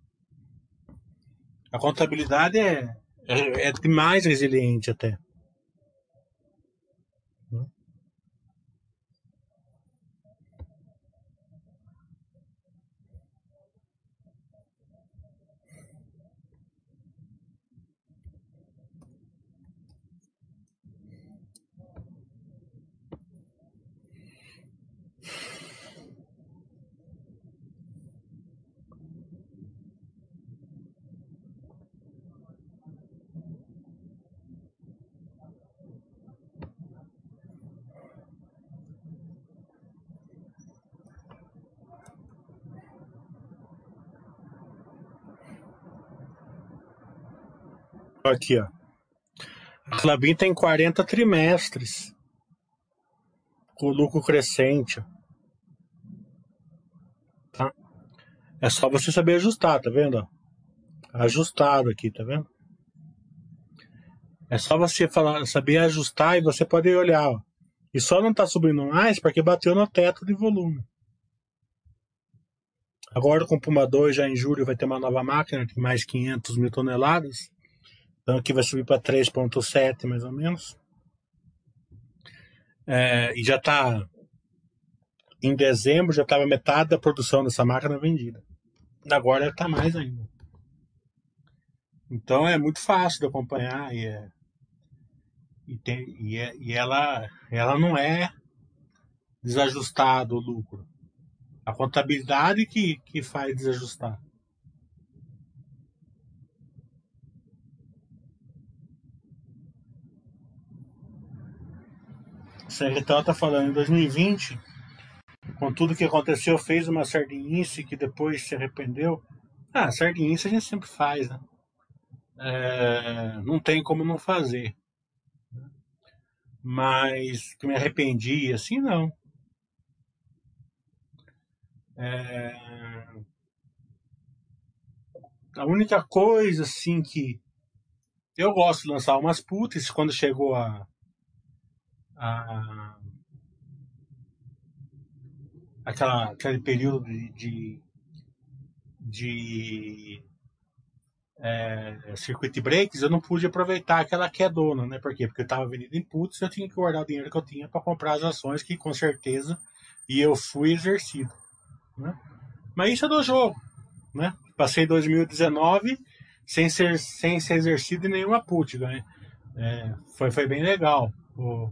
A contabilidade é, é, é mais resiliente até. Aqui, ó. A Clabin tem 40 trimestres. Com lucro crescente. Tá? É só você saber ajustar, tá vendo? Ajustado aqui, tá vendo? É só você falar, saber ajustar e você pode olhar, ó. E só não tá subindo mais porque bateu no teto de volume. Agora com o Puma 2, já em julho, vai ter uma nova máquina de mais 500 mil toneladas. Então aqui vai subir para 3,7 mais ou menos. É, e já está em dezembro já estava metade da produção dessa máquina vendida. Agora está mais ainda. Então é muito fácil de acompanhar e, é, e, tem, e, é, e ela, ela não é desajustado o lucro. A contabilidade que, que faz desajustar. Serritão tá falando, em 2020, com tudo que aconteceu, fez uma sardinice que depois se arrependeu. Ah, sardinice a gente sempre faz, né? É, não tem como não fazer. Mas que me arrependi, assim, não. É, a única coisa, assim, que eu gosto de lançar umas putas quando chegou a a, aquela, aquele período de, de, de é, circuit breaks, eu não pude aproveitar aquela quedona, né? Por quê? Porque eu estava vendendo inputs eu tinha que guardar o dinheiro que eu tinha para comprar as ações que com certeza e eu fui exercido. Né? Mas isso é do jogo. Né? Passei 2019 sem ser, sem ser exercido em nenhuma put. Né? É, foi, foi bem legal. O,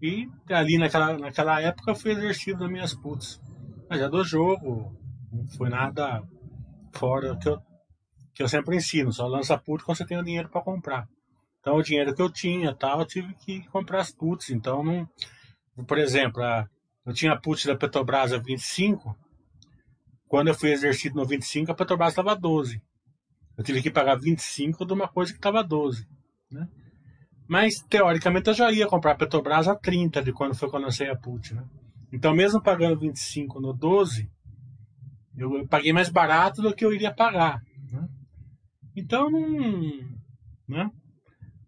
e ali naquela, naquela época foi exercido das minhas putas. Mas é do jogo, não foi nada fora que eu, que eu sempre ensino, só lança put quando você tem o dinheiro para comprar. Então o dinheiro que eu tinha, tal, eu tive que comprar as puts. Então não. Por exemplo, a, eu tinha a put da Petrobras a 25. Quando eu fui exercido no 25, a Petrobras estava 12. Eu tive que pagar 25 de uma coisa que estava 12. Né? Mas, teoricamente, eu já ia comprar a Petrobras a 30 de quando foi quando eu lancei a put, né? Então, mesmo pagando 25 no 12, eu paguei mais barato do que eu iria pagar. Né? Então, não. Né?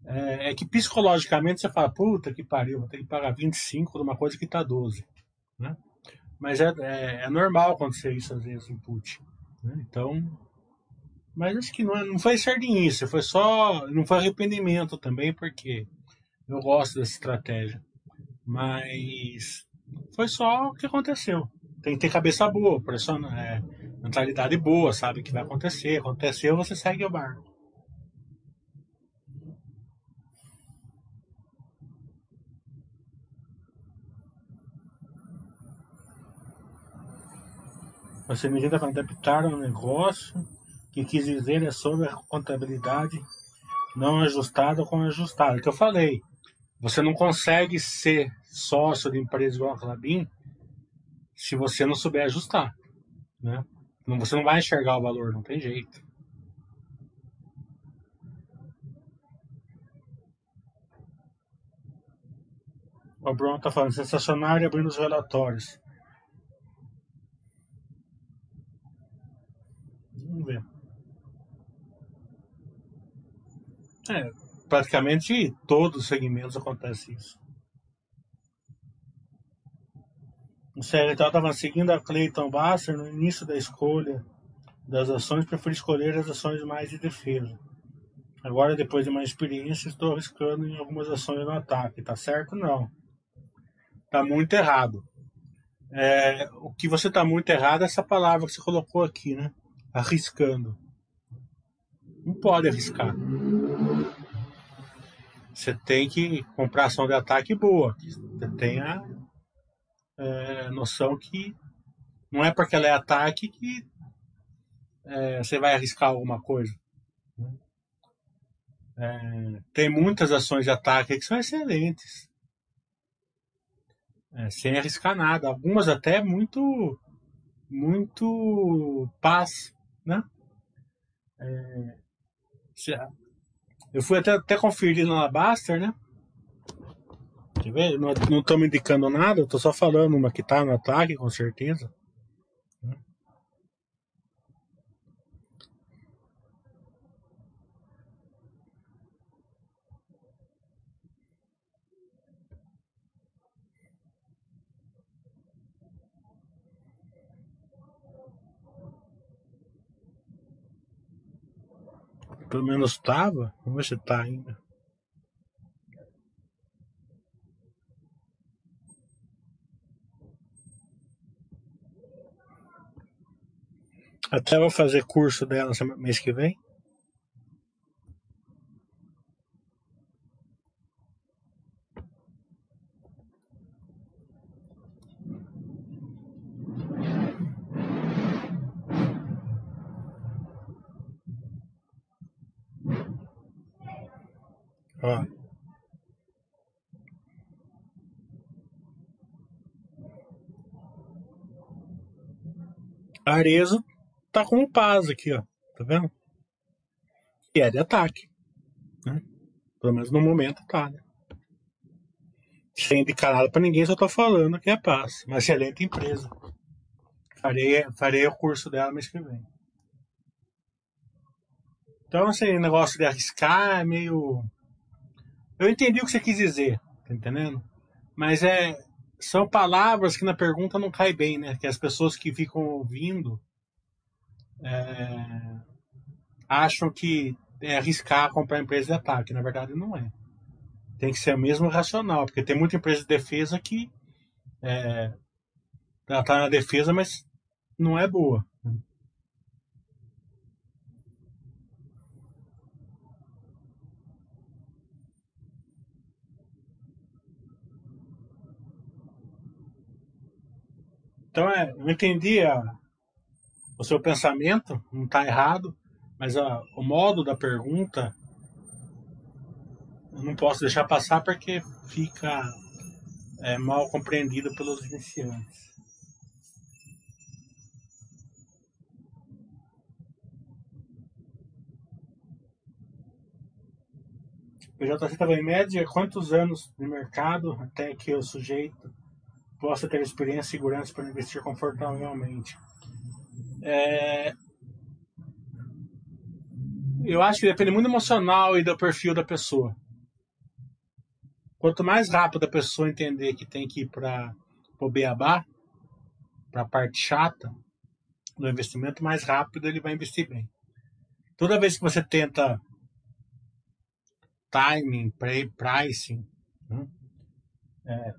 É, é, que psicologicamente você fala, puta que pariu, vou ter que pagar 25 de uma coisa que está 12. Né? Mas é, é, é normal acontecer isso às vezes em put. Né? Então, mas acho que não, é, não foi sardinice, foi só. Não foi arrependimento também, porque eu gosto dessa estratégia. Mas foi só o que aconteceu. Tem que ter cabeça boa, pressão, é, mentalidade boa, sabe o que vai acontecer. Aconteceu, você segue o barco. Você medida para adaptar um negócio que quis dizer é sobre a contabilidade não ajustada com ajustada. Que eu falei, você não consegue ser sócio de empresa igual a Clabin se você não souber ajustar, né? Você não vai enxergar o valor, não tem jeito. O Bruno está falando, sensacional abrindo os relatórios. Vamos ver. É, praticamente todos os segmentos acontece isso. O CLT estava seguindo a Clayton Basser no início da escolha das ações, prefiro escolher as ações mais de defesa. Agora, depois de uma experiência, estou arriscando em algumas ações no ataque. Tá certo? Não. Tá muito errado. É, o que você tá muito errado é essa palavra que você colocou aqui, né? Arriscando. Não pode arriscar. Você tem que comprar ação de ataque boa. Você tem a é, noção que não é porque ela é ataque que é, você vai arriscar alguma coisa. É, tem muitas ações de ataque que são excelentes. É, sem arriscar nada. Algumas até muito muito paz, né? É, eu fui até, até conferir na Baster, né? Quer ver? Não, não me indicando nada, eu tô só falando uma que tá no ataque, com certeza. Pelo menos estava. Vamos ver se tá ainda. Até vou fazer curso dela mês que vem. Ó. Arezo tá com paz aqui, ó. Tá vendo? E é de ataque. Né? Pelo menos no momento tá, né? Sem indicar nada pra ninguém, só tô falando que é paz. Uma excelente empresa. Farei, farei o curso dela mês que vem. Então, esse negócio de arriscar é meio eu entendi o que você quis dizer, tá entendendo? Mas é são palavras que na pergunta não cai bem, né? Que as pessoas que ficam ouvindo é, acham que é arriscar comprar empresa de ataque. Na verdade, não é. Tem que ser mesmo racional, porque tem muita empresa de defesa que é, ela tá na defesa, mas não é boa. Então, é, eu entendi a, o seu pensamento, não está errado, mas a, o modo da pergunta eu não posso deixar passar porque fica é, mal compreendido pelos iniciantes. O JC estava em média quantos anos de mercado até que o sujeito possa ter experiência e segurança para investir confortavelmente. É... Eu acho que depende muito do emocional e do perfil da pessoa. Quanto mais rápido a pessoa entender que tem que ir para o beabá, para a parte chata do investimento, mais rápido ele vai investir bem. Toda vez que você tenta timing, pricing, né, é,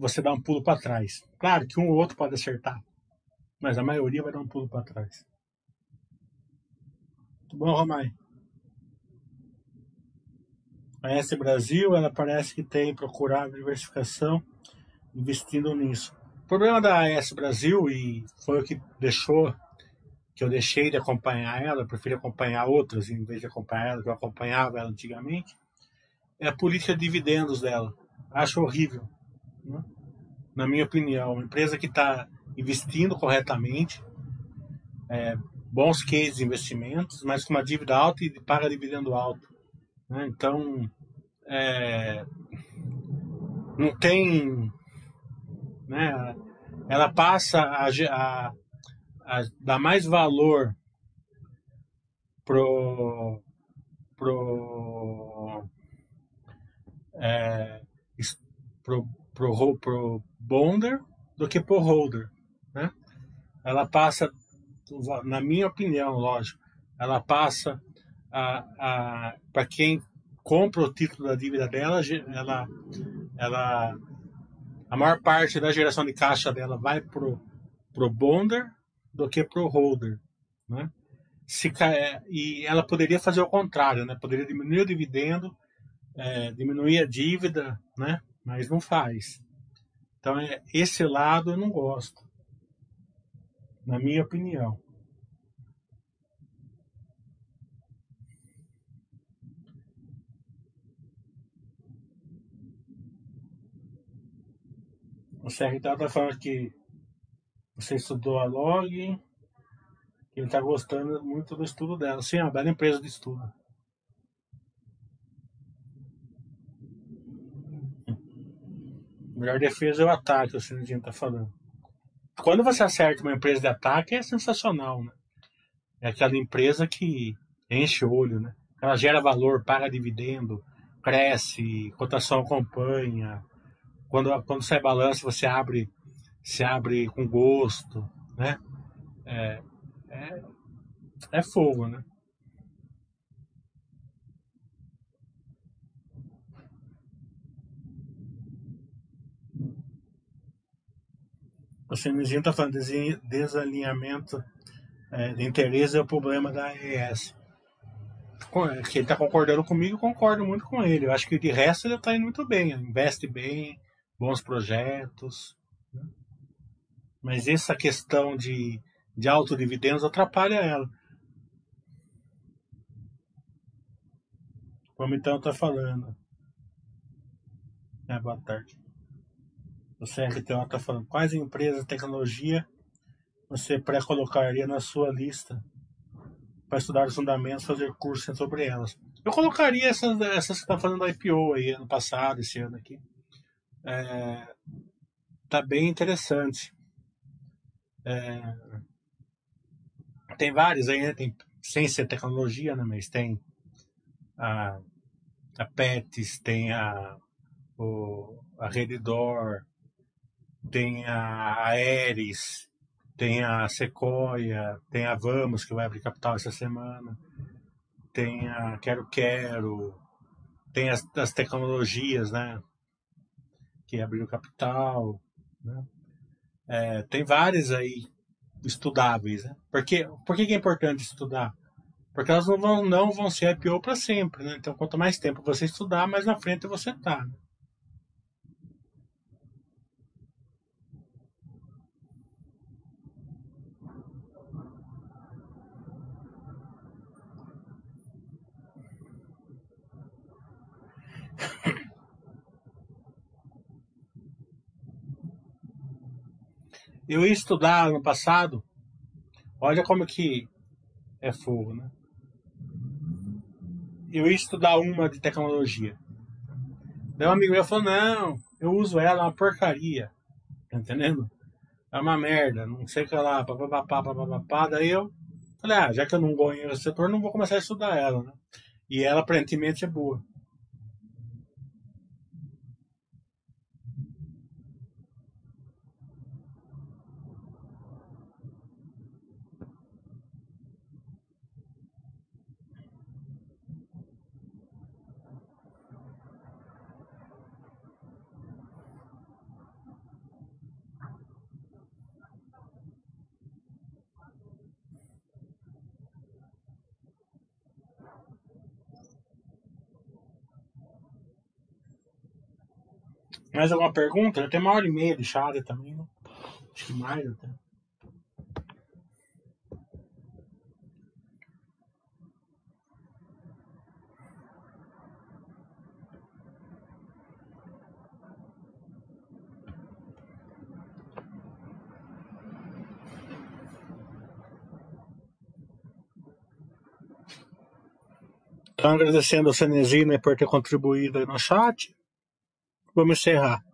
você dá um pulo para trás. Claro que um ou outro pode acertar, mas a maioria vai dar um pulo para trás. Tudo bom, Romai? A S Brasil, ela parece que tem procurado diversificação, investindo nisso. O problema da AS Brasil, e foi o que deixou, que eu deixei de acompanhar ela, prefiro acompanhar outras em vez de acompanhar ela, que eu acompanhava ela antigamente, é a política de dividendos dela. Acho horrível. Né? Na minha opinião, uma empresa que está investindo corretamente, é, bons cases de investimentos, mas com uma dívida alta e paga dividendo alto. Né? Então, é, não tem. Né? Ela passa a, a, a dar mais valor pro, pro, é, pro, pro, pro bonder do que pro holder. Né? Ela passa, na minha opinião, lógico, ela passa a, a para quem compra o título da dívida dela, ela, ela, a maior parte da geração de caixa dela vai pro, pro bonder do que pro holder, né? Se, e ela poderia fazer o contrário, né? Poderia diminuir o dividendo, é, diminuir a dívida, né? Mas não faz. Então, é, esse lado eu não gosto, na minha opinião. O CRTA está falando que você estudou a log, que ele está gostando muito do estudo dela. Sim, é uma bela empresa de estudo. Melhor defesa é o ataque, o Sinidinho está falando. Quando você acerta uma empresa de ataque, é sensacional, né? É aquela empresa que enche o olho, né? Ela gera valor, paga dividendo, cresce, cotação acompanha, quando, quando sai balanço, você abre, se abre com gosto, né? É, é, é fogo, né? O Sinezinho está falando desalinhamento é, de interesse é o problema da AES. Que ele está concordando comigo, concordo muito com ele. Eu acho que de resto ele está indo muito bem, investe bem, bons projetos. Né? Mas essa questão de, de alto dividendos atrapalha ela. Como então está falando. É, boa tarde. O CRTO está falando quais empresas de tecnologia você pré-colocaria na sua lista para estudar os fundamentos, fazer cursos sobre elas. Eu colocaria essas, essas que estão tá fazendo IPO aí ano passado, esse ano aqui é, tá bem interessante. É, tem vários aí, né? Tem, sem ser tecnologia, né? Mas tem a, a Pets, tem a, o, a Redditor, tem a Aeres, tem a Sequoia, tem a Vamos, que vai abrir capital essa semana, tem a Quero Quero, tem as, as tecnologias, né? que abriu capital. Né? É, tem várias aí estudáveis. Né? Porque, por que, é importante estudar? Porque elas não vão, não vão ser IPO para sempre. Né? Então, quanto mais tempo você estudar, mais na frente você está. Né? Eu ia estudar ano passado. Olha como que é fogo, né? Eu ia estudar uma de tecnologia. Daí um amigo meu falou, não, eu uso ela, é uma porcaria. Tá entendendo? É uma merda, não sei o que lá, papapá, papapá. Daí eu falei, ah, já que eu não ganho nesse setor, não vou começar a estudar ela, né? E ela aparentemente é boa. Mais alguma pergunta? Tem uma hora e meia de chave também, né? Acho que mais até. Então, agradecendo a Cenezina por ter contribuído no chat. Vamos encerrar.